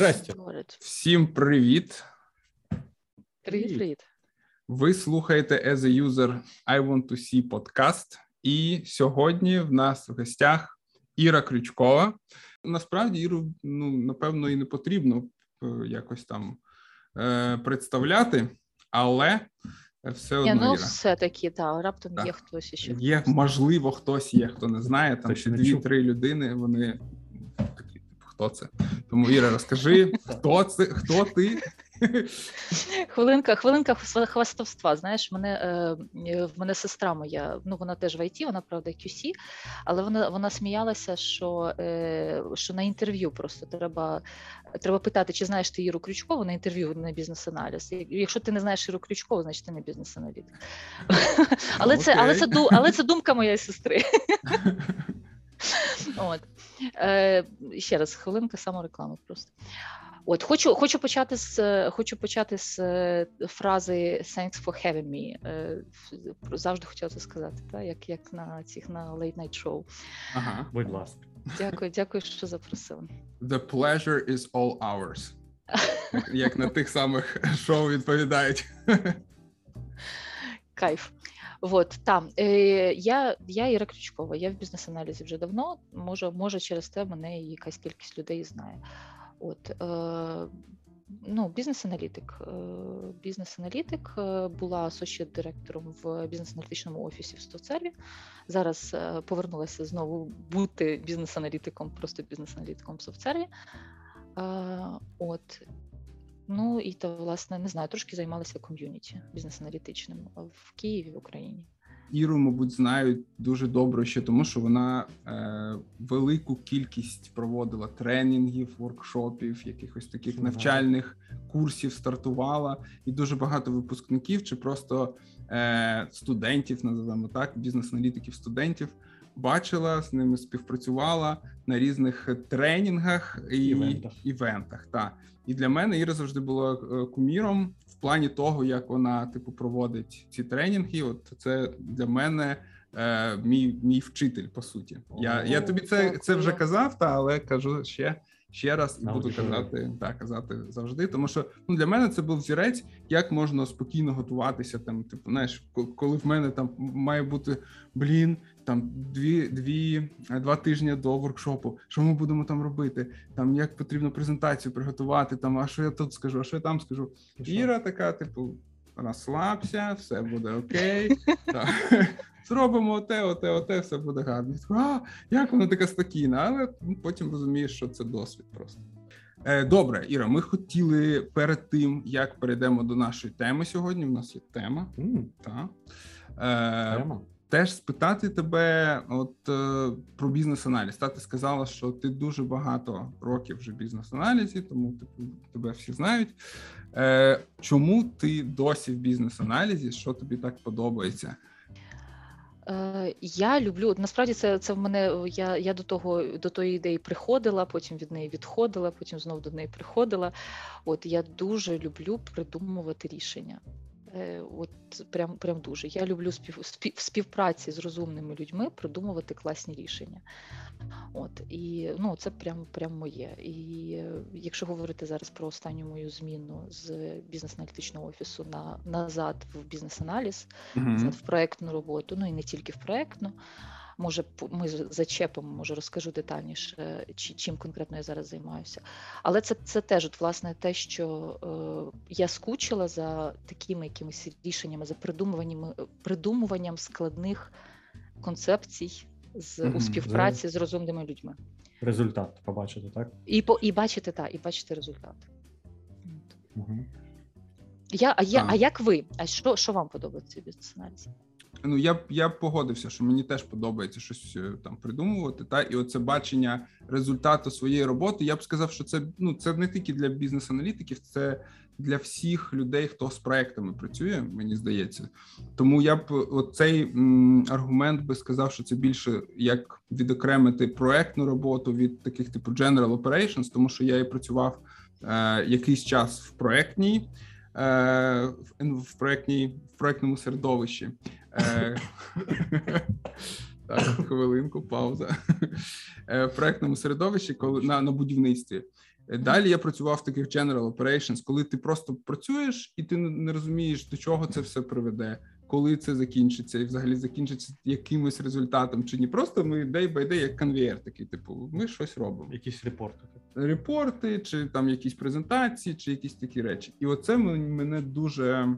Здрасте. Всім привіт. Привіт, привіт. Ви слухаєте As a User I Want to See подкаст. І сьогодні в нас в гостях Іра Крючкова. Насправді, Іру, ну, напевно, і не потрібно е, якось там е, представляти, але все одно. Я, ну, Іра. все-таки, так, раптом так. є хтось ще. Є, можливо, хтось є, хто не знає. Там ще дві-три людини, вони хто це? Тому Іра, розкажи, хто це, хто ти? Хвилинка, хвилинка хвастовства. Знаєш, мене е, в мене сестра моя, ну вона теж в ІТ, вона правда QC, але вона вона сміялася, що е, що на інтерв'ю просто треба треба питати, чи знаєш ти Іру Крючкову на інтерв'ю на бізнес-аналіз. Якщо ти не знаєш Іру Крючкову, значить ти не бізнес-аналітик. Але це, але це але це думка моєї сестри. От. Е, Ще раз, хвилинка самореклами просто. От хочу хочу почати з хочу почати з е, фрази «Thanks for having me». Е, завжди хотіла це сказати, так? як як на цих на late night show. Ага, будь ласка. Дякую, дякую, що запросили. The pleasure is all ours. Як на тих самих шоу відповідають. Кайф. Вот там е, я я Іра Крючкова, я в бізнес-аналізі вже давно. Може, може, через те мене якась кількість людей знає. От е, ну, бізнес-аналітик. Е, бізнес-аналітик е, була асоціат директором в бізнес-аналітичному офісі в Стовцеві. Зараз повернулася знову бути бізнес-аналітиком, просто бізнес-аналітиком в Совцерві. От ну і то, власне, не знаю, трошки займалася ком'юніті бізнес-аналітичним в Києві в Україні. Іру, мабуть, знають дуже добре ще тому, що вона е, велику кількість проводила тренінгів, воркшопів, якихось таких навчальних курсів стартувала, і дуже багато випускників чи просто е, студентів, називаємо так, бізнес-аналітиків, студентів. Бачила з ними співпрацювала на різних тренінгах і івентах. івентах та і для мене Іра завжди була куміром в плані того, як вона типу проводить ці тренінги. От це для мене е, мій мій вчитель. По суті, я я тобі це це вже казав, та але кажу ще. Ще раз і буду казати так, казати завжди. Тому що ну для мене це був зірець, як можна спокійно готуватися. Там, типу, знаєш, коли в мене там має бути блін, там дві дві два тижні до воркшопу. Що ми будемо там робити? Там як потрібно презентацію приготувати? Там а що я тут скажу, а що я там скажу? Іра така, типу, розслабся, все буде окей. Зробимо оте, оте, оте, все буде гарно. А, Як вона така спокійна, але потім розумієш, що це досвід просто. Е, добре, Іра, ми хотіли перед тим, як перейдемо до нашої теми сьогодні. У нас є тема. Mm. Та. Е, тема. Теж спитати тебе, от е, про бізнес-аналіз. Та ти сказала, що ти дуже багато років вже бізнес-аналізі, тому типу тебе всі знають. Е, Чому ти досі в бізнес-аналізі? Що тобі так подобається? Е, Я люблю насправді це це в мене. Я я до того до тої ідеї приходила, потім від неї відходила, потім знову до неї приходила. От я дуже люблю придумувати рішення. Е, от прям прям дуже. Я люблю спів, спів, співпраці з розумними людьми придумувати класні рішення. От і ну це прям прям моє. І е, якщо говорити зараз про останню мою зміну з бізнес-аналітичного офісу на назад в бізнес-аналіз, mm-hmm. назад в проектну роботу, ну і не тільки в проектну. Може, ми зачепимо, може розкажу детальніше, чим конкретно я зараз займаюся. Але це це теж от, власне те, що е, я скучила за такими якимись рішеннями, за придумуванням придумуванням складних концепцій з mm-hmm. у співпраці з розумними людьми. Результат побачити, так? І по і бачити так, і бачити результат. Mm-hmm. Я, А я, а як ви? А що що вам подобається від сценарії? Ну я я погодився, що мені теж подобається щось е, там придумувати. Та і оце бачення результату своєї роботи. Я б сказав, що це ну це не тільки для бізнес-аналітиків, це для всіх людей, хто з проектами працює. Мені здається, тому я б оцей м, аргумент би сказав, що це більше як відокремити проектну роботу від таких типу General Operations, тому що я і працював е, якийсь час в проектній. Е, в проектній в проектному середовищі так, хвилинку, пауза. Е, в проектному середовищі, коли на на будівництві. Е, Далі я працював в таких general operations, коли ти просто працюєш і ти не розумієш, до чого це все приведе, коли це закінчиться, і взагалі закінчиться якимось результатом, чи ні. Просто ми day by day, як конвейер такий, типу, ми щось робимо. Якісь репорти. Репорти, чи там якісь презентації, чи якісь такі речі. І оце мене дуже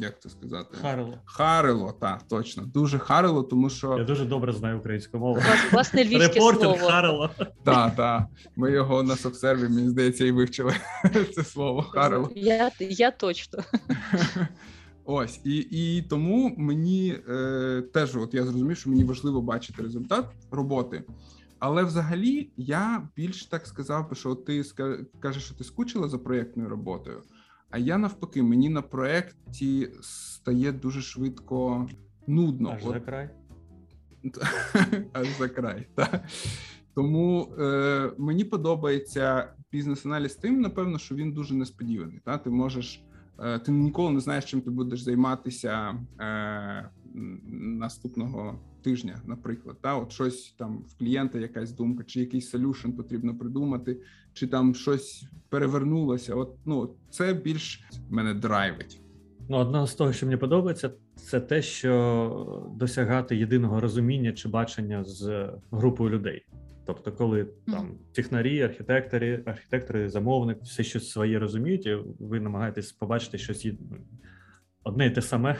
як це сказати, Харило. харило, так, точно, дуже харило, тому що Я дуже добре знаю українську мову. Влас- Власне, львівське слово. Харило. Так, так. Ми його на софсерві, мені здається, і вивчили це слово Харило. Я, я точно. Ось і, і тому мені е, теж, от я зрозумів, що мені важливо бачити результат роботи. Але взагалі я більш так сказав що ти кажеш, що ти скучила за проєктною роботою. А я навпаки, мені на проєкті стає дуже швидко нудно. Аж От за край. аж за край. Та. Тому е, мені подобається бізнес-аналіз тим, напевно, що він дуже несподіваний. Та? Ти можеш, ти ніколи не знаєш, чим ти будеш займатися е, наступного тижня, наприклад. Та? От щось там в клієнта якась думка, чи якийсь солюшн потрібно придумати, чи там щось перевернулося. От ну це більш мене драйвить. Ну, одне з того, що мені подобається, це те, що досягати єдиного розуміння чи бачення з групою людей. Тобто, коли там технарі, архітектори, архітектори, замовник, все щось своє розуміють, і ви намагаєтесь побачити щось одне і те саме,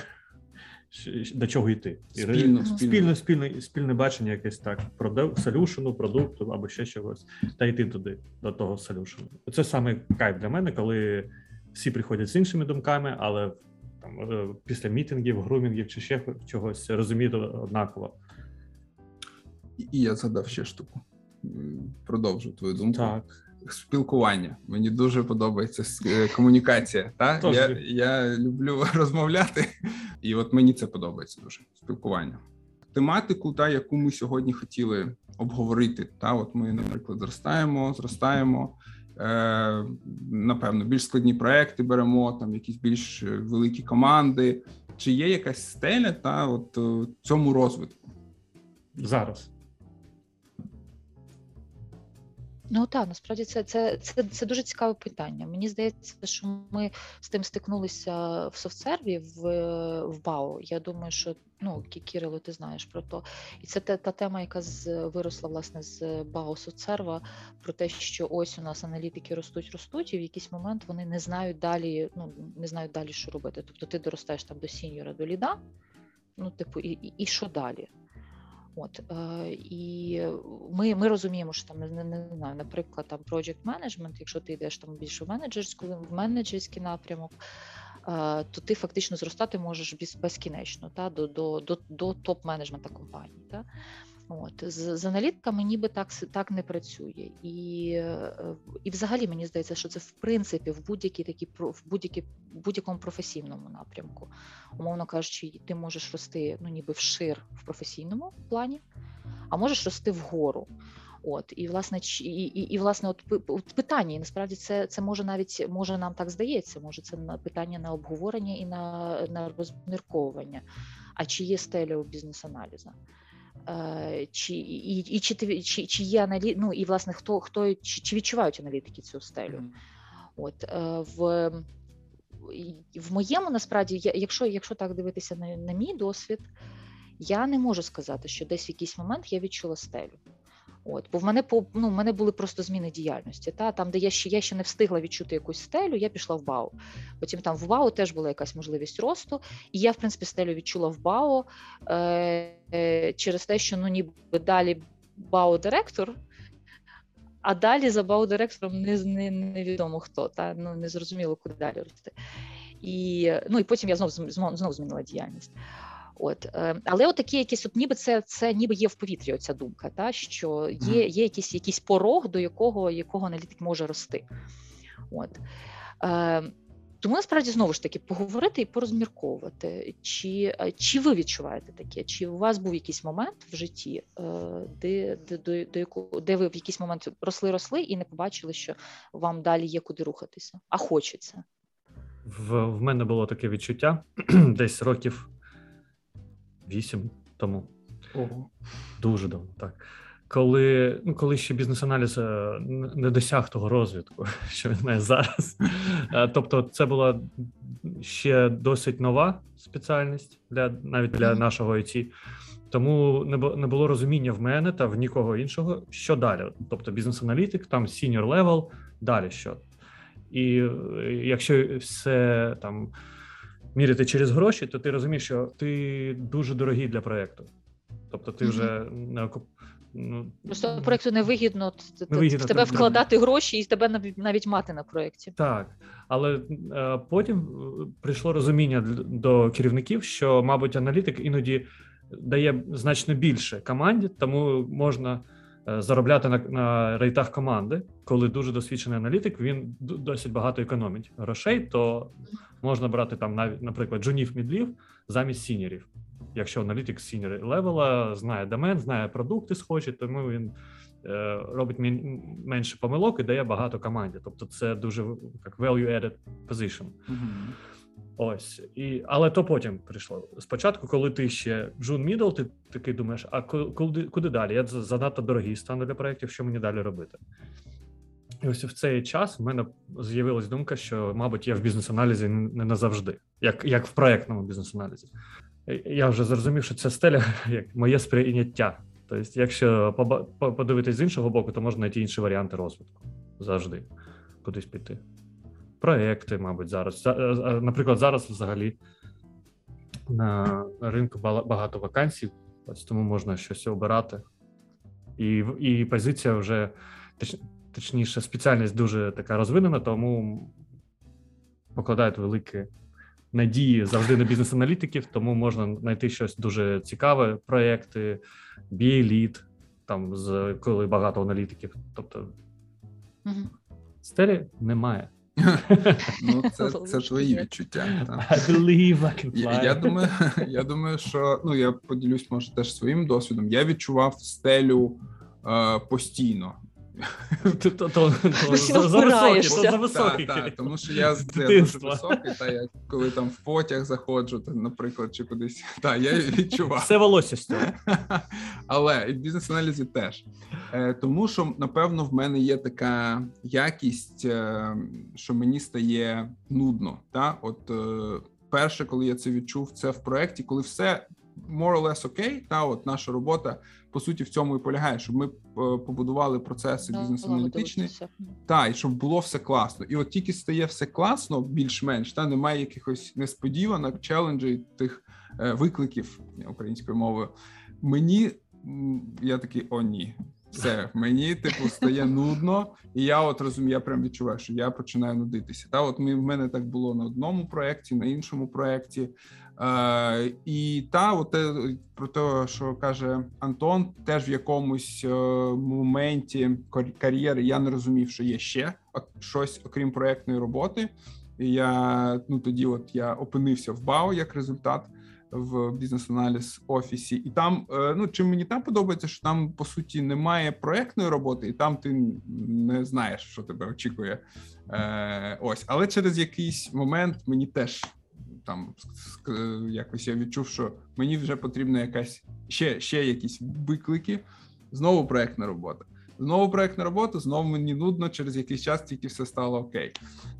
до чого йти. І ре- Спільно, спільне, спільне, спільне бачення якесь так про солюшену, продукту або ще чогось, та йти туди, до того солюшену. Це саме кайф для мене, коли всі приходять з іншими думками, але там е, після мітингів, грумінгів чи ще чогось розуміють однаково. І і я згадав ще штуку. Продовжу твою думку. Так. спілкування. Мені дуже подобається е, комунікація. Та? Тож Я, я люблю розмовляти, і от мені це подобається дуже спілкування. Тематику, та яку ми сьогодні хотіли обговорити. Та, от ми, наприклад, зростаємо, зростаємо. Е, напевно, більш складні проекти беремо, там якісь більш великі команди. Чи є якась стеля та от е, цьому розвитку? Зараз. Ну так, насправді це, це, це, це дуже цікаве питання. Мені здається, що ми з тим стикнулися в софтсерві в, в БАО. Я думаю, що ну Кі- Кирило, ти знаєш про то. І це та, та тема, яка з виросла власне з БАО софтсерва, про те, що ось у нас аналітики ростуть, ростуть, і в якийсь момент вони не знають далі, ну не знають далі, що робити. Тобто ти доростаєш там до сіньора, до ліда. Ну, типу, і, і, і що далі? От е, і ми, ми розуміємо, що там не, не, знаю, наприклад, там project management, якщо ти йдеш там більше в менеджерську в менеджерський напрямок, е, то ти фактично зростати можеш без, безкінечно та до, до, до, до топ-менеджмента компанії. Та? От з, з аналітками ніби так так не працює, і, е, і взагалі мені здається, що це в принципі в будь-якій такі в будь-якій будь-якому професійному напрямку. Умовно кажучи, ти можеш рости ну ніби вшир в професійному плані, а можеш рости вгору. От і власне і, і, і власне, от питання, і насправді це це може навіть може нам так здається. Може, це на питання на обговорення і на, на розмірковування. А чи є стеля у бізнес-аналіза? Е, Чи і, і чи чи, чи є аналі... ну і власне хто хто чи, чи відчувають аналітики цю стелю? От е, в, в моєму насправді, я- якщо, якщо так дивитися на, на мій досвід, я не можу сказати, що десь в якийсь момент я відчула стелю. От, бо в мене по ну, в мене були просто зміни діяльності. Та там, де я ще я ще не встигла відчути якусь стелю, я пішла в БАУ. Потім там в БАУ теж була якась можливість росту, і я, в принципі, стелю відчула в БАУ е, е, через те, що ну ніби далі БАУ директор, а далі за БАУ директором не, не, невідомо хто, та ну не зрозуміло, куди далі рости. І ну і потім я знов знов, знов змінила діяльність. От, е, але от такі якісь, от ніби це це ніби є в повітрі оця думка, та що є, є якийсь якийсь порог, до якого якого аналітик може рости. От. Е, тому насправді знову ж таки поговорити і порозмірковувати, чи, е, чи ви відчуваєте таке, чи у вас був якийсь момент в житті, е, де, де, до, до якого, де ви в якийсь момент росли, росли і не побачили, що вам далі є куди рухатися, а хочеться. В, в мене було таке відчуття десь років вісім тому. Ого. Дуже давно, так. коли ну, коли ще бізнес-аналіз не досяг того розвитку, що він має зараз. Тобто, це була ще досить нова спеціальність для навіть для нашого IT. Тому не було розуміння в мене та в нікого іншого, що далі. Тобто бізнес-аналітик, там senior level, далі що. І е, якщо все там міряти через гроші, то ти розумієш, що ти дуже дорогий для проєкту. Тобто ти вже не окуп... ну, Просто проєкту невигідно, невигідно в тебе вкладати гроші і тебе навіть мати на проєкті. Так, але е, потім е, прийшло розуміння до керівників, що, мабуть, аналітик іноді дає значно більше команді, тому можна заробляти на на рейтах команди. Коли дуже досвідчений аналітик, він досить багато економить грошей, то можна брати там навіть, наприклад, джунів мідлів замість сінірів. Якщо аналітик сінір левела знає домен, знає продукти схожі, тому він е, робить менше помилок і дає багато команді. Тобто, це дуже як value-added position. Mm-hmm. Ось і але то потім прийшло. Спочатку, коли ти ще Джун Мідл, ти такий думаєш, а куди куди далі? Я занадто дорогий стану для проєктів, що мені далі робити? І ось в цей час в мене з'явилась думка, що, мабуть, я в бізнес-аналізі не назавжди, як як в проєктному бізнес-аналізі. Я вже зрозумів, що це стеля як моє сприйняття. Тобто, якщо подивитись з іншого боку, то можна знайти інші варіанти розвитку завжди кудись піти проекти, мабуть, зараз. Наприклад, зараз взагалі на ринку багато вакансій, ось тому можна щось обирати. І і позиція вже точ, точніше, спеціальність дуже така розвинена, тому покладають великі надії завжди на бізнес-аналітиків, тому можна знайти щось дуже цікаве, проекти, BA-лід, там з коли багато аналітиків. Тобто стелі немає. Ну, це це твої відчуття. I believe I can fly. Я думаю, я думаю, що ну я поділюсь, може, теж своїм досвідом. Я відчував стелю е, постійно. За високий. Тому що я дуже високий, та я коли там в потяг заходжу, наприклад, чи кудись. Та я відчував. Все волосся з цього. Але і в бізнес-аналізі теж. Е, тому що, напевно, в мене є така якість, е, що мені стає нудно. Та? От е, перше, коли я це відчув, це в проєкті, коли все more or less окей, та от наша робота по суті в цьому і полягає, щоб ми побудували процеси no, бізнес-аналітичні, та і щоб було все класно. І от тільки стає все класно, більш-менш та немає якихось несподіванок, челенджей тих викликів українською мовою. Мені я такий о, ні. Все, мені типу стає нудно, і я от розумію, я прям відчуваю, що я починаю нудитися. Та от ми в мене так було на одному проєкті, на іншому проєкті. Е, І та от про те, що каже Антон, теж в якомусь е, моменті кар'єри я не розумів, що є ще щось окрім проєктної роботи. І я ну тоді, от я опинився в БАО як результат в бізнес-аналіз офісі, і там е, ну чим мені там подобається, що там по суті немає проектної роботи, і там ти не знаєш, що тебе очікує. Е, Ось, але через якийсь момент мені теж там якось я відчув, що мені вже потрібна якась ще ще якісь виклики. Знову проектна робота. Знову проектна робота, знову мені нудно, через якийсь час тільки все стало окей.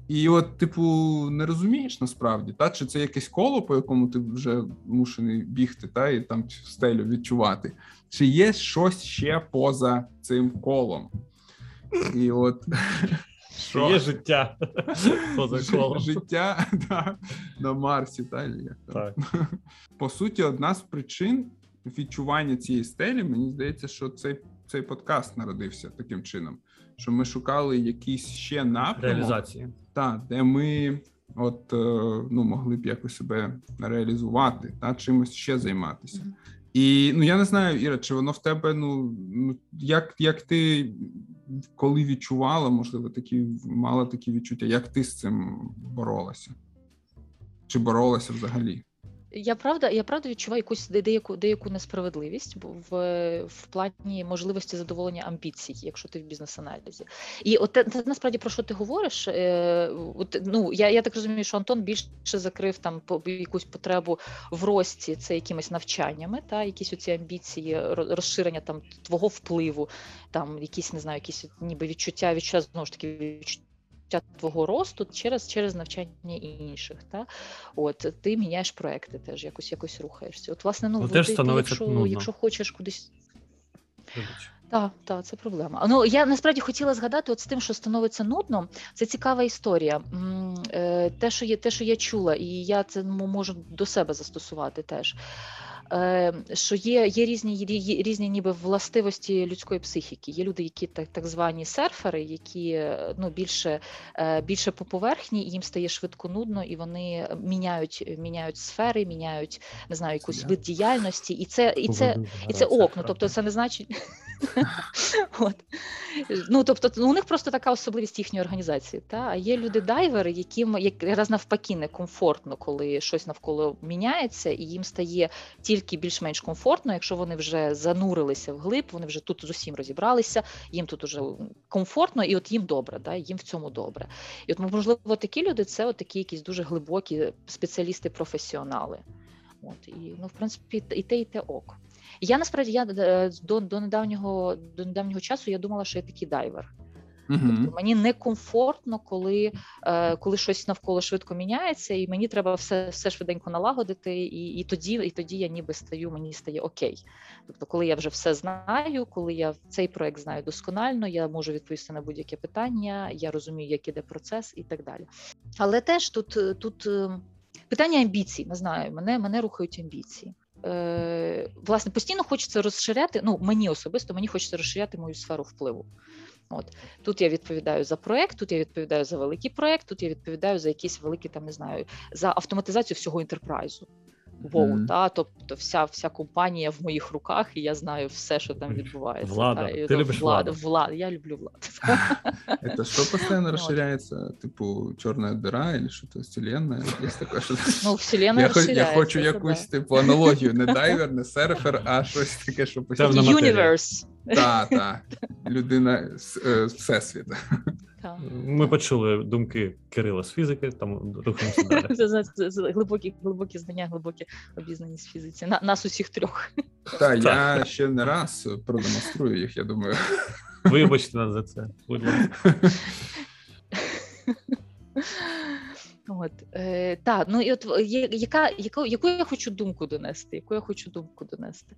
І от, типу, не розумієш насправді, та чи це якесь коло, по якому ти вже мушений бігти, та і там стелю відчувати, чи є щось ще поза цим колом? І от що? Є життя поза колом. Життя да, на Марсі, та як так. По суті, одна з причин відчування цієї стелі, мені здається, що цей цей подкаст народився таким чином, що ми шукали якісь ще напрямок, реалізації, та де ми от е, ну могли б якось себе реалізувати та чимось ще займатися. І ну я не знаю, Іра, чи воно в тебе ну ну як як ти коли відчувала, можливо, такі мала такі відчуття, як ти з цим боролася? Чи боролася взагалі? Я правда, я правда відчуваю якусь деяку деяку несправедливість в в плані можливості задоволення амбіцій, якщо ти в бізнес-аналізі. І от те, насправді про що ти говориш? Е, от, ну я я так розумію, що Антон більше закрив там якусь потребу в рості це якимись навчаннями, та якісь оці амбіції, розширення там твого впливу, там якісь не знаю, якісь ніби відчуття відчуття знову ж таки відчуття твого росту через через навчання інших. Та? От Ти міняєш проекти, теж якось якось рухаєшся. От, власне, ну, ну ти, якщо, нудно. якщо хочеш кудись. Так, так, це проблема. Ну я насправді хотіла згадати, от з тим, що становиться нудно, це цікава історія. Е, те, що є, те, що я чула, і я це можу до себе застосувати теж. Е, що є є різні є різні ніби властивості людської психіки. Є люди, які так так звані серфери, які ну більше е, більше по поверхні, їм стає швидко нудно, і вони міняють міняють сфери, міняють не знаю, якусь вид діяльності, і це і це і це окно. Тобто, це не значить. От. Ну, тобто, ну, у них просто така особливість їхньої організації. Та? А є люди-дайвери, яким якраз навпаки некомфортно, коли щось навколо міняється, і їм стає тільки більш-менш комфортно, якщо вони вже занурилися в глиб, вони вже тут з усім розібралися, їм тут уже комфортно, і от їм добре, да? їм в цьому добре. І от, можливо, такі люди це от такі якісь дуже глибокі спеціалісти-професіонали. От, І, ну, в принципі, і те, і те ок. Я насправді я е, до до недавнього до недавнього часу я думала, що я такий дайвер. Тобто мені некомфортно, коли е, коли щось навколо швидко міняється, і мені треба все все швиденько налагодити, і і тоді і тоді я ніби стаю, мені стає окей. Тобто, коли я вже все знаю, коли я цей проект знаю досконально, я можу відповісти на будь-яке питання, я розумію, як іде процес і так далі. Але теж тут тут е, питання амбіцій, не знаю, мене мене рухають амбіції. Е, власне постійно хочеться розширяти. Ну мені особисто мені хочеться розширяти мою сферу впливу. От тут я відповідаю за проект, тут я відповідаю за великий проект, тут я відповідаю за якісь великі там не знаю за автоматизацію всього інтерпрайзу. Воу, mm. та тобто вся вся компанія в моїх руках, і я знаю все, що там відбувається. Влада, та, ти любиш влада, влада, я люблю владу. Это что постоянно расширяется? Типу чорна дыра или що то вселенная? Є таке, що... Ну, вселенная я, розширяється. Я хочу якусь типу аналогію, не дайвер, не серфер, а щось таке, що постійно. Universe. Так, так. Людина з Ми почули думки Кирила з фізики, там рухаємося далі. Глибокі глибокі знання, глибокі обізнаність в фізиці. На, Нас усіх трьох. Так, я ще не раз продемонструю їх, я думаю. Вибачте нас за це, будь ласка. От, е, Так, ну і от є, яка, яку, яку я хочу думку донести? Яку я хочу думку донести?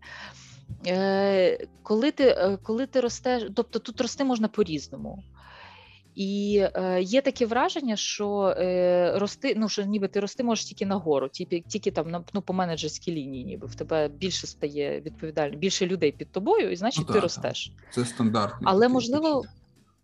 Е, Коли ти е, коли ти ростеш, тобто тут рости можна по-різному. І е, є таке враження, що е, рости, ну що ніби ти рости можеш тільки нагору, тільки тільки там на ну, по менеджерській лінії, ніби в тебе більше стає відповідально, більше людей під тобою, і значить ну, ти так, ростеш. Це стандартно. Але можливо.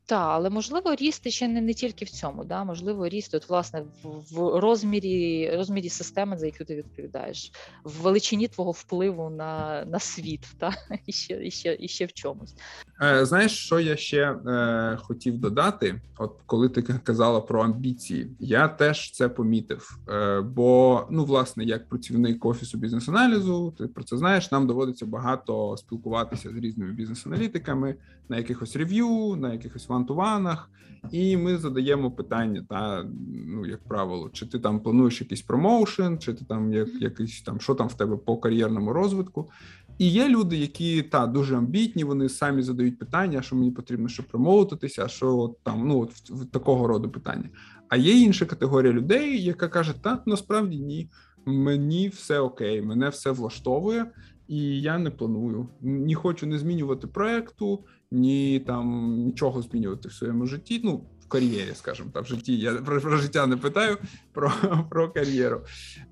Так, але можливо ріст ще не не тільки в цьому, да можливо, ріст от власне в, в розмірі розмірі системи, за яку ти відповідаєш, в величині твого впливу на на світ, та і ще і ще і ще в чомусь. Е, Знаєш, що я ще е, хотів додати? От коли ти казала про амбіції, я теж це помітив. Е, Бо ну, власне, як працівник офісу бізнес-аналізу, ти про це знаєш. Нам доводиться багато спілкуватися з різними бізнес-аналітиками на якихось рев'ю, на якихось вантуванах, і ми задаємо питання, та ну як правило, чи ти там плануєш якийсь промоушен, чи ти там як якийсь там що там в тебе по кар'єрному розвитку. І є люди, які та дуже амбітні, вони самі задають питання, що мені потрібно, щоб промоутитися, а що там ну от в, в такого роду питання. А є інша категорія людей, яка каже: та насправді ні, мені все окей, мене все влаштовує, і я не планую. Ні хочу не змінювати проекту, ні там нічого змінювати в своєму житті. Ну в кар'єрі, скажімо так, в житті. Я про, про життя не питаю, про про кар'єру.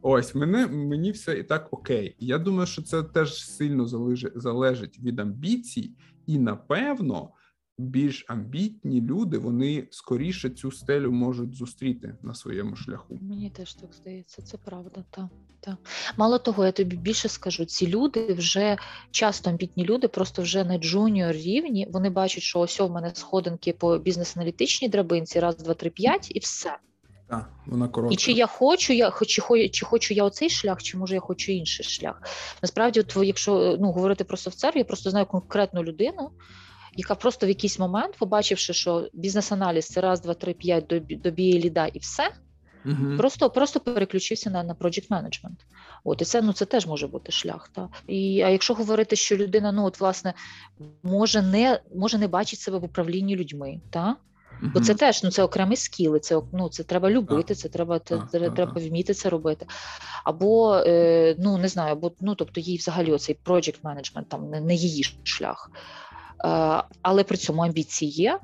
Ось мене мені все і так окей. Я думаю, що це теж сильно залежить, від амбіцій, і напевно більш амбітні люди вони скоріше цю стелю можуть зустріти на своєму шляху. Мені теж так здається, це правда. Та, та. Мало того, я тобі більше скажу, ці люди вже часто амбітні люди, просто вже на junior рівні. Вони бачать, що ось у мене сходинки по бізнес-аналітичній драбинці, раз, два, три, п'ять, і все. Так, вона коротка. І чи я хочу, я чи, чи хочу я оцей шлях, чи може я хочу інший шлях. Насправді, от, якщо ну говорити про Софтсерві, я просто знаю конкретну людину, яка просто в якийсь момент, побачивши, що бізнес-аналіз це раз, два, три, п'ять до, до ліда і все, Мгм. просто просто переключився на, на project management. От і це ну це теж може бути шлях. Та і а якщо говорити, що людина, ну от власне може не може не бачить себе в управлінні людьми, та Бо це теж ну це окремі скіли. Це ну це треба любити, це треба тре- треба вміти це робити. Або е, ну не знаю, або ну тобто їй взагалі оцей project management там не, не її шлях. Е, але при цьому амбіції є.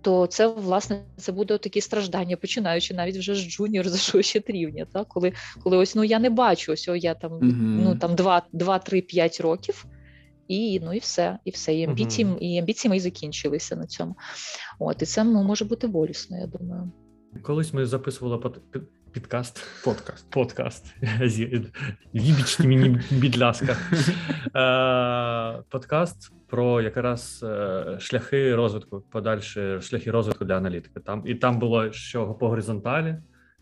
То це власне це буде такі страждання, починаючи навіть вже з junior за що рівня. Та коли коли ось ну я не бачу, ось о, я там Мгм. ну там 2, 2 3, 5 років, і ну і все, і все. І амбіції, Мгм. і амбіції мої закінчилися на цьому. От, і це ну, може бути болісно, я думаю. Колись ми записували підкаст. Подкаст. Подкаст. Вибачте мені, будь ласка. Е, Подкаст про якраз е, шляхи розвитку, подальші шляхи розвитку для аналітики. Там і там було що по горизонталі,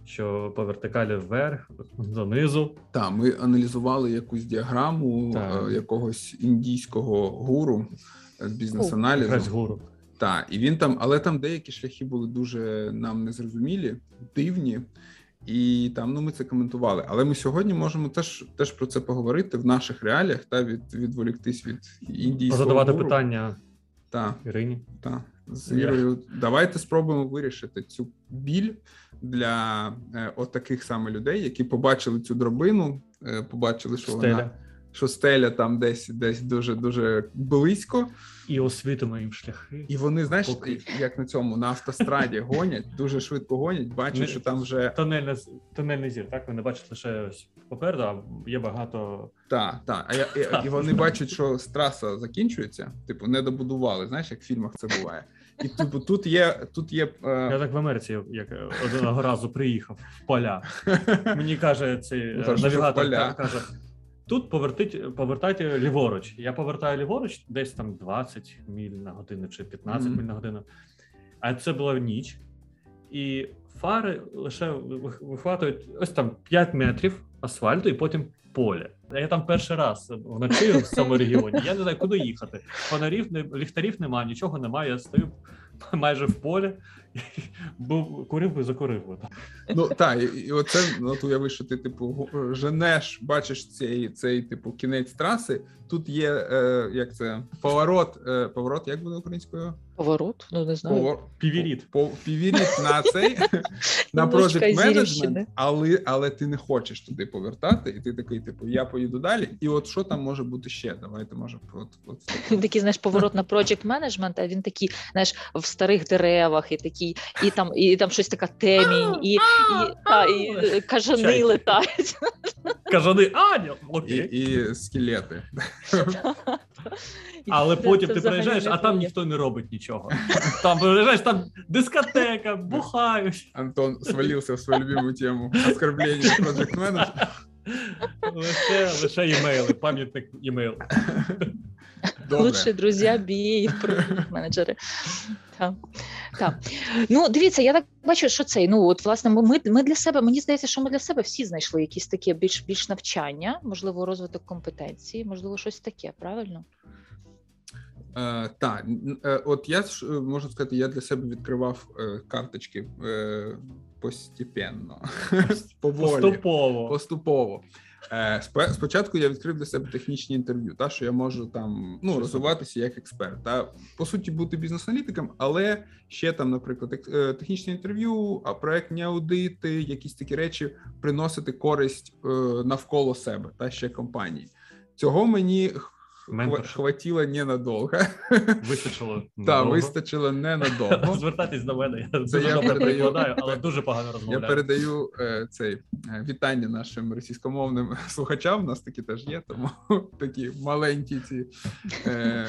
що по вертикалі вверх, донизу. Так, ми аналізували якусь діаграму Так. е, якогось індійського гуру з бізнес-аналізу. гуру. Так, і він там, але там деякі шляхи були дуже нам незрозумілі, дивні. І там ну ми це коментували. Але ми сьогодні можемо теж теж про це поговорити в наших реаліях та від відволіктись від індії. Задавати гуру. питання та, Ірині. Та. З вірою, Ірою. Давайте спробуємо вирішити цю біль для е, от таких саме людей, які побачили цю дробину, е, побачили, що Стеля. вона що стеля там десь десь дуже дуже близько. І освітимо їм шляхи. І вони, знаєш, Поки. як на цьому на автостраді гонять, дуже швидко гонять, бачать, що там вже Тонельна, тонельний зір, так? Ви не бачите лише ось попереду, а є багато. та, та. А я, і, і вони бачать, що траса закінчується, типу, не добудували. Знаєш, як в фільмах це буває. І типу, тут є, тут є Я е, так в Америці, як одного разу приїхав в поля. Мені каже цей Ну, е, навігатор, поля. каже: тут повертить, повертайте ліворуч. Я повертаю ліворуч, десь там 20 міль на годину чи 15 Мгм. міль на годину. А це була ніч, і фари лише вихватують ось там 5 метрів асфальту, і потім поле. Я там перший раз вночі в цьому регіоні. Я не знаю, куди їхати. Фонарів не ліхтарів немає, нічого немає. Я стою майже в полі. Був курив би, закурив би. ну так, і, і оце ну, уяви, що ти типу женеш, бачиш цей, цей типу кінець траси. Тут є е, як це поворот, е, поворот, як буде українською? Поворот, ну не знаю. Повор... Півіріт. Півіріт на цей на project management, але, але ти не хочеш туди повертати, і ти такий, типу, я поїду далі. І от що там може бути ще? Давайте може от, от такий, знаєш, поворот на project management, а він такий, знаєш, в старих деревах, і такий, і там, і там щось така темінь, і, і, та, і кажани летають. Кажани, Аня, і, окей. і скелети. Але це- потім це ти приїжджаєш, а там ніхто не робить нічого. Там приїжджаєш, там дискотека, бухають. Антон свалився в свою любиму тему оскорблення project manager. Лише, лише імейли, пам'ятник імейл. Лучші друзі BA і менеджери. Так. Так. Ну, дивіться, я так бачу, що цей. Ну, от, власне, ми, ми- для себе, мені здається, що ми для себе всі знайшли якісь такі більш, більш навчання, можливо, розвиток компетенції, можливо, щось таке, правильно? Е, так, е, от я е, можу сказати, я для себе відкривав е, карточки е, постепенно, поволі. Поступово. Поступово. Е, Спочатку я відкрив для себе технічні інтерв'ю, та що я можу там ну розвиватися як експерт, та по суті бути бізнес-аналітиком, але ще там, наприклад, е, технічне інтерв'ю, а проектні аудити, якісь такі речі приносити користь е, навколо себе та ще компанії. Цього мені Менторшип. хватило ненадовго. Вистачило. Та надовго. вистачило ненадовго. Звертайтесь до мене, я Це дуже я добре передаю. перекладаю, але дуже погано Я передаю е, цей е, вітання нашим російськомовним слухачам. У нас такі теж є, тому такі маленькі ці е,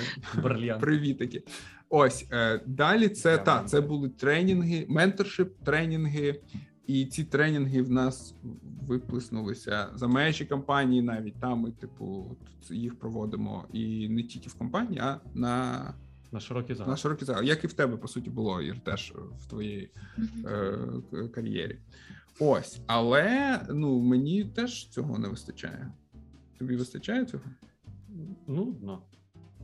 привітики. Ось е, далі. Це та це були тренінги, менторшип, тренінги, і ці тренінги в нас виплеснулися за межі компанії. Навіть там ми, типу, їх проводимо і не тільки в компанії, а на, На широкий загал. на широкий загал. Як і в тебе, по суті, було Ір, теж в твоїй е, кар'єрі. Ось, але ну мені теж цього не вистачає. Тобі вистачає цього? Нудно.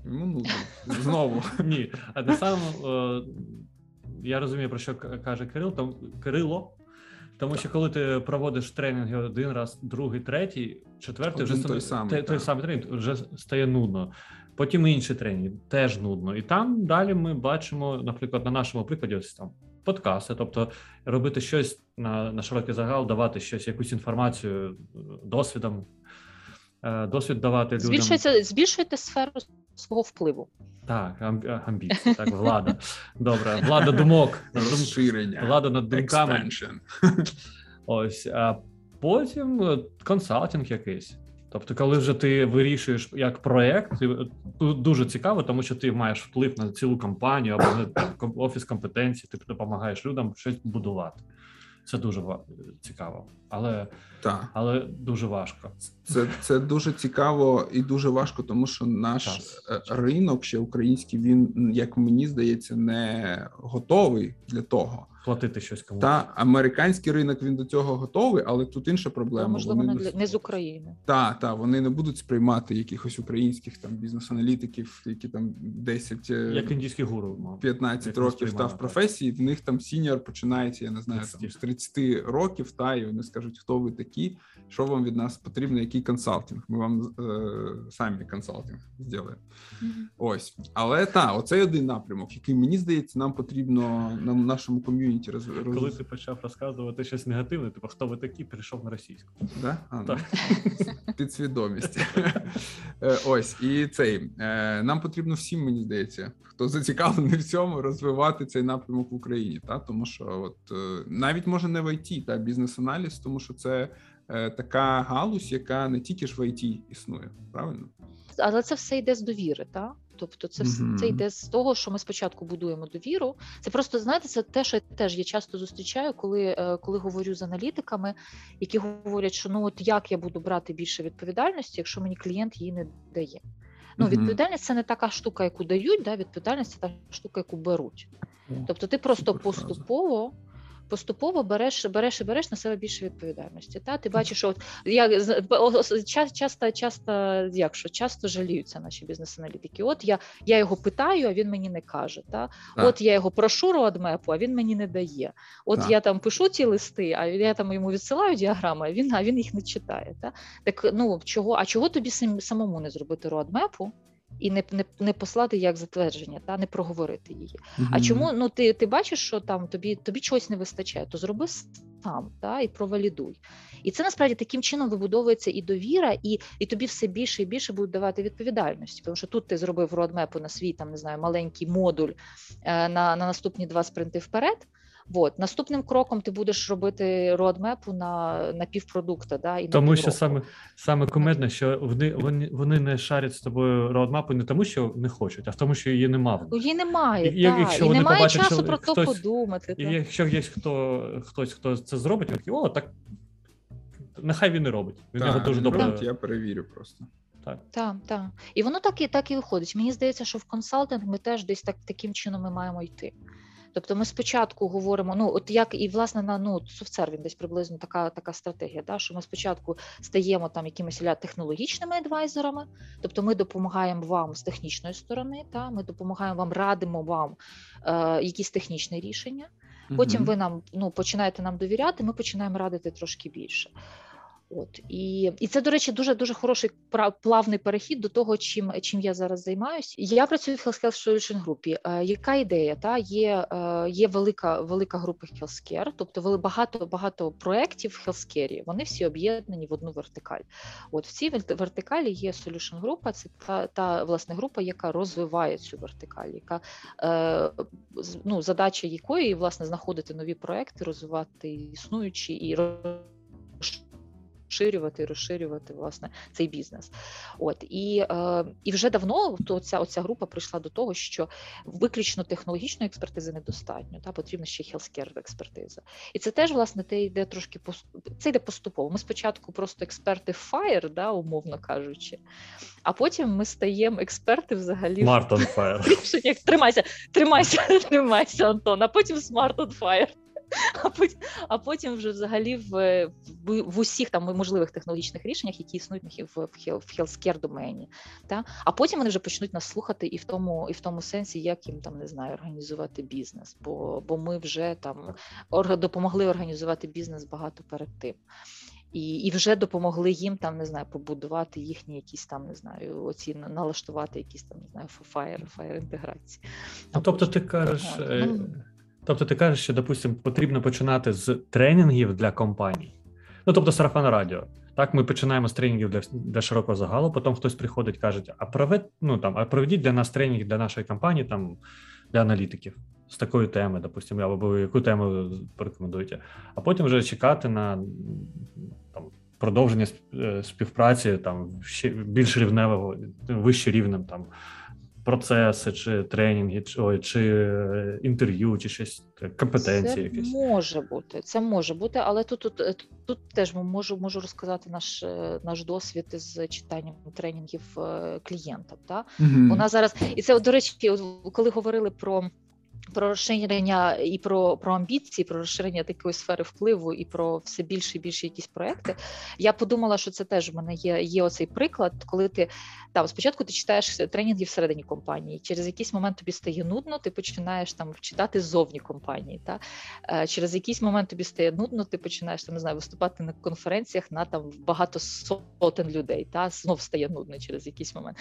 Йому нудно. Знову. Ні. А те саме е, я розумію, про що каже Кирил, там Кирило. Тому що коли ти проводиш тренінги один раз, другий, третій, четвертий, вже Один той самий, те- той так. самий тренінг вже стає нудно. Потім інші тренінги теж нудно. І там далі ми бачимо, наприклад, на нашому прикладі, ось там подкасти, тобто робити щось на, на широкий загал, давати щось, якусь інформацію е, досвідом, е, досвід давати людям. Збільшується, збільшуєте сферу свого впливу. Так, амб- амбіції, так, влада. Добре, влада думок. Розширення. Влада над думками. Expansion. Ось, а потім е, консалтинг якийсь. Тобто, коли вже ти вирішуєш як проект, е, тут дуже цікаво, тому що ти маєш вплив на цілу компанію або на офіс компетенцій, ти допомагаєш людям щось будувати. Це дуже цікаво, але, Так. але дуже важко. Це, це дуже цікаво і дуже важко, тому що наш Час. е, ринок ще український, він, як мені здається, не готовий для того. Платити щось комусь. Та американський ринок він до цього готовий, але тут інша проблема. можливо, не, не не з України. та, та вони не будуть сприймати якихось українських там бізнес-аналітиків, які там 10 е, Як індійський гуру, мав. 15 Як років став в так. професії, в них там senior починається, я не знаю, там, з 30 років, та і вони скажуть, хто ви такі, що вам від нас потрібно, який консалтинг. Ми вам е, самі консалтинг зробимо. Ось, але та, оцей один напрямок, який мені здається, нам потрібно на нашому ком'юніті роз, роз... Коли ти почав розказувати щось негативне, типу, хто ви такі, перейшов на російську. Да? А, ну, підсвідомість. Е, Ось і цей е, нам потрібно всім, мені здається, хто зацікавлений в цьому, розвивати цей напрямок в Україні. Та тому що, от е, навіть може не в ІТ, та бізнес-аналіз, тому що це така галузь, яка не тільки ж в ІТ існує, правильно? Але це все йде з довіри, так? Тобто, це Мгм. це йде з того, що ми спочатку будуємо довіру. Це просто знаєте, це те, що я теж я часто зустрічаю, коли, е, коли говорю з аналітиками, які говорять, що ну от як я буду брати більше відповідальності, якщо мені клієнт її не дає. Ну, відповідальність це не така штука, яку дають, да? відповідальність це та штука, яку беруть. Тобто ти просто поступово. Поступово береш, береш і береш на себе більше відповідальності. Та ти бачиш, що от я з- о- о- ча- часто, часто, як що, часто жаліються наші бізнес-аналітики. От я, я його питаю, а він мені не каже. Та Так. от я його прошу роадмепу, а він мені не дає. От Так. я там пишу ті листи, а я там йому відсилаю діаграми, а він а він їх не читає. Та так ну чого, а чого тобі самому не зробити роадмепу? І не, не, не послати як затвердження, та не проговорити її. А чому ну ти, ти бачиш, що там тобі тобі чогось не вистачає, то зроби сам та, і провалідуй. І це насправді таким чином вибудовується і довіра, і і тобі все більше і більше будуть давати відповідальності. Тому що тут ти зробив родмепу на свій там не знаю маленький модуль е, на, на наступні два спринти вперед. Вот. Наступним кроком ти будеш робити родмепу на, на півпродукта. Да, і на Тому що саме саме кумедне, що вони, вони, вони не шарять з тобою роадмапу не тому, що не хочуть, а в тому, що її нема. в них. Ну, її немає, І як- та, якщо і вони немає побачать, часу що про то подумати. І якщо є хто хтось, хто це зробить, такий, о, так нехай він і робить. Він Та, нього дуже добре. робить, Я перевірю просто. Так. Так, так. І воно так і так і виходить. Мені здається, що в консалтинг ми теж десь так таким чином ми маємо йти. Тобто ми спочатку говоримо, ну от як і власне на ну софтсер він десь приблизно така така стратегія, да, що ми спочатку стаємо там якимись ля технологічними адвайзерами, тобто ми допомагаємо вам з технічної сторони, та ми допомагаємо вам, радимо вам е, якісь технічні рішення. Потім ви нам ну починаєте нам довіряти, ми починаємо радити трошки більше. От і, і це, до речі, дуже дуже хороший плавний перехід до того, чим чим я зараз займаюся. Я працюю в Health Health Solution групі. Е, яка ідея? Та є, е, є велика велика група Healthcare, тобто вели- багато багато проєктів в Healthcare, Вони всі об'єднані в одну вертикаль. От в цій вер- вертикалі є Solution група. Це та, та власне група, яка розвиває цю вертикаль, яка е, ну, задача якої власне знаходити нові проекти, розвивати існуючі і розширювати і розширювати власне цей бізнес. От і, е, і вже давно то ця оця група прийшла до того, що виключно технологічної експертизи недостатньо, та потрібна ще healthcare експертиза. І це теж власне те йде трошки це йде поступово. Ми спочатку просто експерти fire, да, умовно кажучи, а потім ми стаємо експерти взагалі Мартон Фаєр. рішеннях. Тримайся, тримайся, тримайся, Антон, а потім Smart on Fire. а потім, а потім вже взагалі в, в в, усіх там можливих технологічних рішеннях, які існують в в healthcare домені. Та? А потім вони вже почнуть нас слухати і в тому, і в тому сенсі, як їм там не знаю, організувати бізнес. Бо бо ми вже там допомогли організувати бізнес багато перед тим і і вже допомогли їм там не знаю побудувати їхні якісь там не знаю оці налаштувати якісь там не знаю фаєр, фаєр інтеграції. Ну, тобто ти кажеш, е, ну, тобто ти кажеш, що допустим потрібно починати з тренінгів для компаній. Ну тобто сарафан радіо. Так, ми починаємо з тренінгів для для широкого загалу. Потім хтось приходить, каже: а провед, ну там, а проведіть для нас тренінг для нашої компанії, там для аналітиків з такої теми, допустимо, або яку тему порекомендуєте, а потім вже чекати на там продовження е, співпраці, там ще більш рівневого, вище рівнем там. Процеси, чи тренінги, чи, чи е, інтерв'ю, чи щось компетенції. Це якісь. може бути, це може бути, але тут тут, е, тут теж можу можу розказати наш наш досвід з читанням тренінгів клієнтам. Та? Угу. вона зараз, і це до речі, коли говорили про про розширення і про про амбіції, про розширення такої сфери впливу і про все більше і більше якісь проекти. Я подумала, що це теж в мене є є оцей приклад, коли ти там спочатку ти читаєш тренінги всередині компанії. Через якийсь момент тобі стає нудно, ти починаєш там читати ззовні компанії. Та е, через якийсь момент тобі стає нудно, ти починаєш там не знаю, виступати на конференціях на там багато сотень людей. Та знов стає нудно через якийсь момент.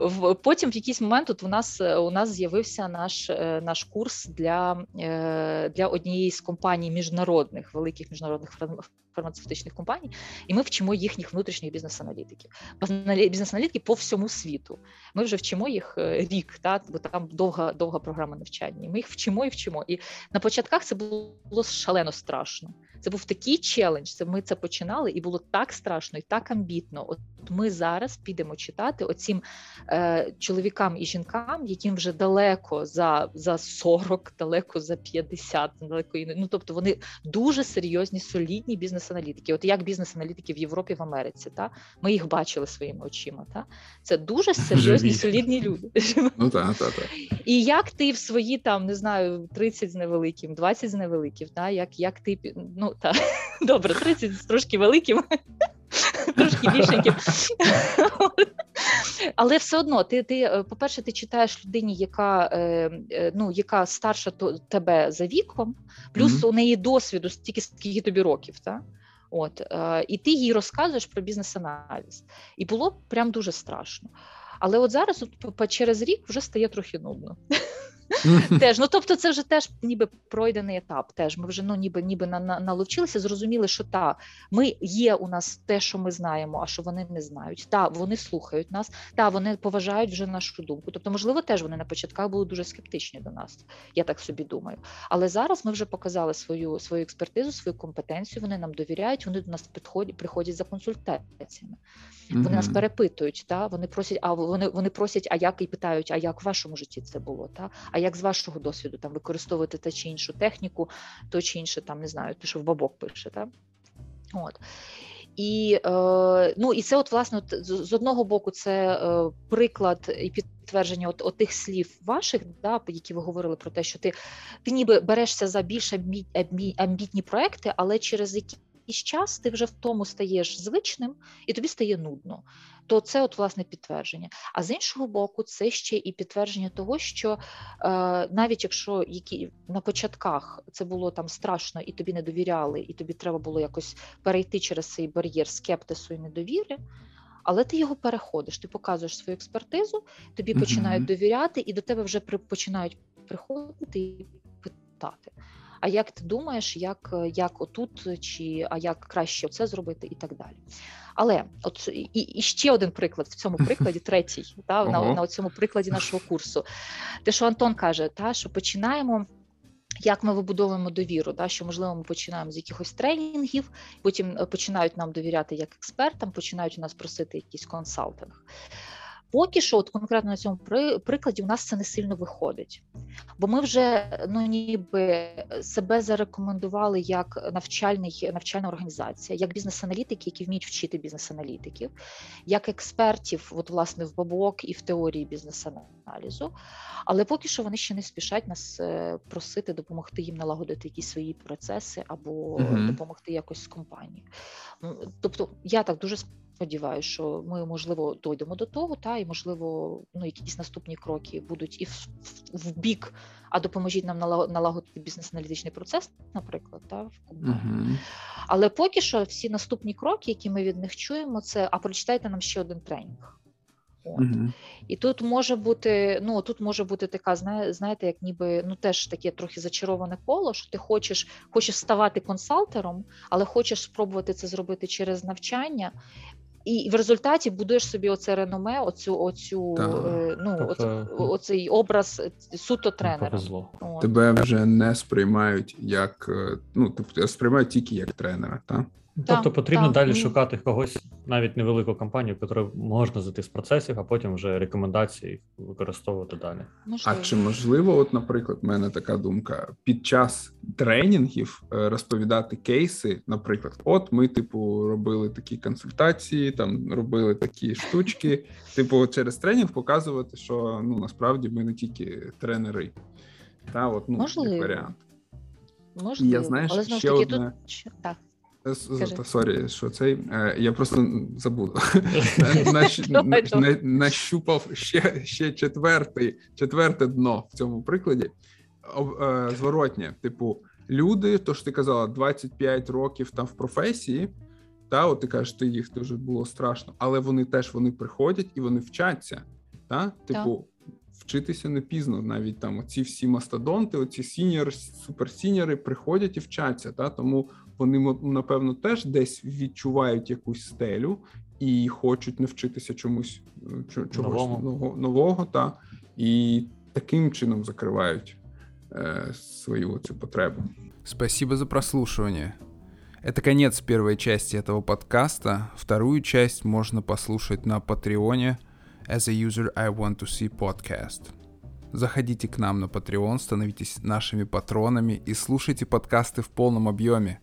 В потім в якийсь момент от у нас у нас з'явився наш е, наш курс курс для е, для однієї з компаній міжнародних великих міжнародних фармацевтичних компаній, і ми вчимо їхніх внутрішніх бізнес-аналітиків. Бізнес-аналітики по всьому світу. Ми вже вчимо їх е, рік, та бо там довга довга програма навчання. Ми їх вчимо і вчимо. І на початках це було шалено страшно. Це був такий челендж. Це ми це починали, і було так страшно і так амбітно. Ми зараз підемо читати оцім е, чоловікам і жінкам, яким вже далеко за за 40, далеко за 50, далеко ну тобто вони дуже серйозні, солідні бізнес-аналітики. От як бізнес-аналітики в Європі, в Америці, та ми їх бачили своїми очима. Та це дуже серйозні, солідні люди. Ну так, так, так. І як ти в свої там не знаю 30 з невеликим, 20 з невеликим, та як як ти ну так, добре, 30 з трошки великим, трошки більшеньким. Але все одно, ти, ти, е, по-перше, ти читаєш людині, яка е, е, ну, яка старша то, тебе за віком, плюс mm-hmm. у неї досвіду стільки скільки тобі років. Та? От, І ти їй розказуєш про бізнес-аналіз. І було прям дуже страшно. Але от зараз, от, через рік, вже стає трохи нудно. Теж, ну тобто, це вже теж ніби пройдений етап. Теж ми вже ну ніби ніби на, на, налучилися, зрозуміли, що та ми є у нас те, що ми знаємо, а що вони не знають. Та вони слухають нас, та вони поважають вже нашу думку. Тобто, можливо, теж вони на початках були дуже скептичні до нас. Я так собі думаю. Але зараз ми вже показали свою свою експертизу, свою компетенцію. Вони нам довіряють. Вони до нас підходять, приходять за консультаціями. Вони mm-hmm. нас перепитують. Та вони просять, а вони вони просять, а як і питають, а як в вашому житті це було? Та а як з вашого досвіду там використовувати та чи іншу техніку, то чи інше там не знаю, ти що в бабок пише, так? От. І е, ну, і це, от, власне, з одного боку, це е, приклад і підтвердження от, от тих слів ваших, да, які ви говорили про те, що ти ти ніби берешся за більш амбітні проекти, але через які якийсь час ти вже в тому стаєш звичним і тобі стає нудно. То це от власне підтвердження. А з іншого боку, це ще і підтвердження того, що е, навіть якщо які на початках це було там страшно і тобі не довіряли, і тобі треба було якось перейти через цей бар'єр скептису і недовіри. Але ти його переходиш, ти показуєш свою експертизу, тобі починають довіряти, і до тебе вже при, починають приходити і питати. А як ти думаєш, як як отут, чи а як краще це зробити, і так далі. Але от і, і ще один приклад в цьому прикладі, третій, та на на цьому прикладі нашого курсу. Те, що Антон каже, та що починаємо. Як ми вибудовуємо довіру, да, що можливо ми починаємо з якихось тренінгів, потім е, починають нам довіряти як експертам, починають у нас просити якийсь консалтинг. Поки що, от конкретно на цьому прикладі, у нас це не сильно виходить, бо ми вже ну ніби себе зарекомендували як навчальний навчальна організація, як бізнес-аналітики, які вміють вчити бізнес-аналітиків, як експертів, от власне в бабок і в теорії бізнес-аналітики аналізу, але поки що вони ще не спішать нас е, просити допомогти їм налагодити якісь свої процеси або uh допомогти якось з компанією. Тобто я так дуже сподіваюся, що ми можливо дойдемо до того, та і можливо, ну якісь наступні кроки будуть і в, в, в бік, а допоможіть нам налагодити бізнес-аналітичний процес, наприклад, та в компанії. Uh-huh. Але поки що всі наступні кроки, які ми від них чуємо, це а прочитайте нам ще один тренінг. От. Uh-huh. І тут може бути, ну тут може бути така, знаєте, як ніби ну теж таке трохи зачароване коло, що ти хочеш хочеш ставати консалтером, але хочеш спробувати це зробити через навчання, і в результаті будуєш собі оце реноме, оцю, оцю е, ну тобто, оц, оцей образ суто тренера. Тебе вже не сприймають як е, ну тобто сприймають тільки як тренера, так? Тобто потрібно так. далі шукати когось, навіть невелику компанію, яку можна зайти з процесів, а потім вже рекомендації використовувати далі. Можливо. А чи можливо, от, наприклад, в мене така думка: під час тренінгів е, розповідати кейси, наприклад, от ми, типу, робили такі консультації, там робили такі штучки. Типу, через тренінг показувати, що ну насправді ми не тільки тренери, та от ну Можливо. як варіант. Можливо. Я знаєш, Але знову ж таки одне... тут так. Sorry, що цей. Е, я просто забуду. Нащупав ще ще четвертий, четверте дно в цьому прикладі. Е, зворотнє, типу, люди, то ж ти казала, 25 років там в професії, та, от ти кажеш, ти їх дуже було страшно, але вони теж вони приходять і вони вчаться. Та? Типу, вчитися не пізно. Навіть там оці всі мастодонти, оці сіньор, суперсіньори приходять і вчаться. Та? Тому вони напевно теж десь відчувають якусь стелю і хочуть навчитися чомусь е, чогось нового, нового та і таким чином закривають э, свою цю потребу. Спасибо за прослушивание. Это конец первой части этого подкаста. Вторую часть можно послушать на Патреоне as a user I want to see podcast. Заходите к нам на Patreon, становитесь нашими патронами и слушайте подкасты в полном объеме.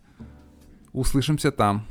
Услышимся там.